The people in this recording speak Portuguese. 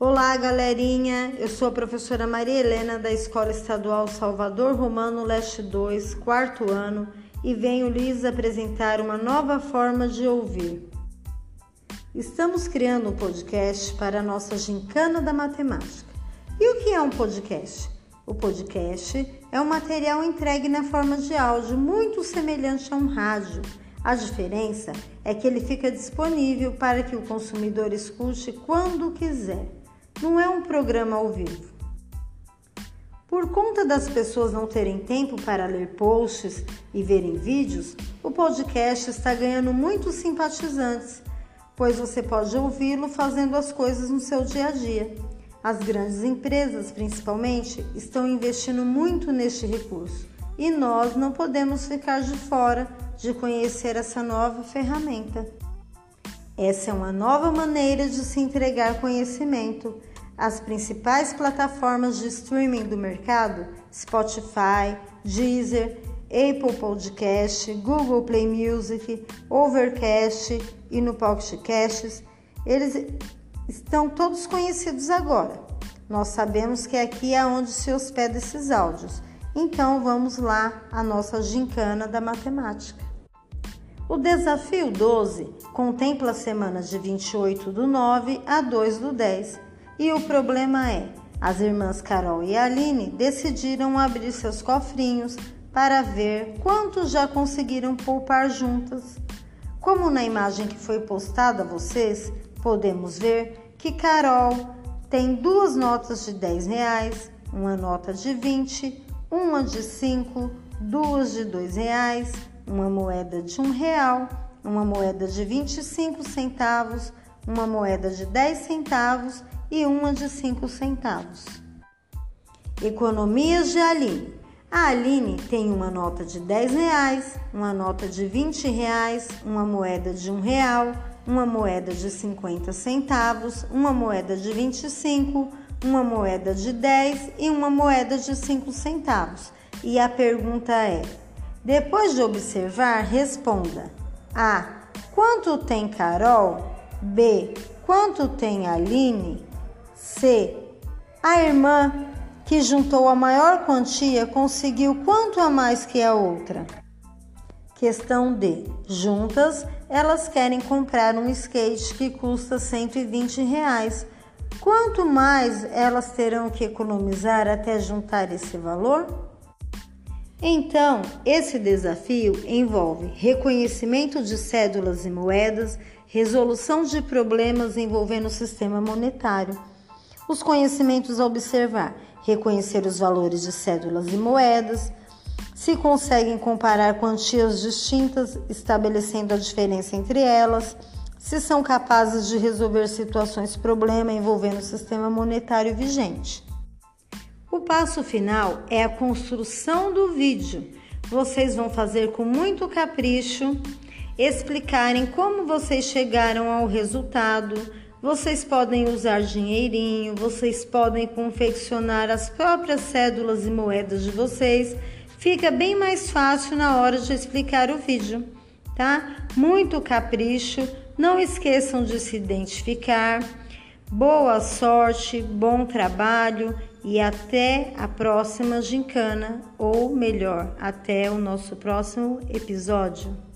Olá, galerinha. Eu sou a professora Maria Helena da Escola Estadual Salvador Romano Leste 2, quarto ano, e venho lhes apresentar uma nova forma de ouvir. Estamos criando um podcast para a nossa gincana da matemática. E o que é um podcast? O podcast é um material entregue na forma de áudio, muito semelhante a um rádio. A diferença é que ele fica disponível para que o consumidor escute quando quiser não é um programa ao vivo. Por conta das pessoas não terem tempo para ler posts e verem vídeos, o podcast está ganhando muitos simpatizantes, pois você pode ouvi-lo fazendo as coisas no seu dia a dia. As grandes empresas, principalmente, estão investindo muito neste recurso e nós não podemos ficar de fora de conhecer essa nova ferramenta. Essa é uma nova maneira de se entregar conhecimento. As principais plataformas de streaming do mercado, Spotify, Deezer, Apple Podcast, Google Play Music, Overcast e no Pocket Casts, eles estão todos conhecidos agora. Nós sabemos que aqui é onde se hospeda esses áudios. Então vamos lá a nossa gincana da matemática. O desafio 12 contempla semanas de 28 do 9 a 2 do 10 e o problema é: as irmãs Carol e Aline decidiram abrir seus cofrinhos para ver quanto já conseguiram poupar juntas. Como na imagem que foi postada a vocês, podemos ver que Carol tem duas notas de 10 reais, uma nota de 20, uma de 5, duas de 2 reais uma moeda de um real, uma moeda de 25 centavos, uma moeda de 10 centavos e uma de 5 centavos. Economias de Aline. A Aline tem uma nota de 10 reais, uma nota de 20 reais, uma moeda de um real, uma moeda de 50 centavos, uma moeda de 25, uma moeda de 10 e uma moeda de 5 centavos. E a pergunta é: depois de observar, responda: A. Quanto tem Carol? B. Quanto tem Aline? C. A irmã que juntou a maior quantia conseguiu quanto a mais que a outra? Questão D. Juntas, elas querem comprar um skate que custa 120 reais. Quanto mais elas terão que economizar até juntar esse valor? Então, esse desafio envolve reconhecimento de cédulas e moedas, resolução de problemas envolvendo o sistema monetário. Os conhecimentos a observar: reconhecer os valores de cédulas e moedas, se conseguem comparar quantias distintas, estabelecendo a diferença entre elas, se são capazes de resolver situações problema envolvendo o sistema monetário vigente. O passo final é a construção do vídeo. Vocês vão fazer com muito capricho, explicarem como vocês chegaram ao resultado. Vocês podem usar dinheirinho, vocês podem confeccionar as próprias cédulas e moedas de vocês. Fica bem mais fácil na hora de explicar o vídeo, tá? Muito capricho. Não esqueçam de se identificar. Boa sorte, bom trabalho e até a próxima gincana, ou melhor, até o nosso próximo episódio.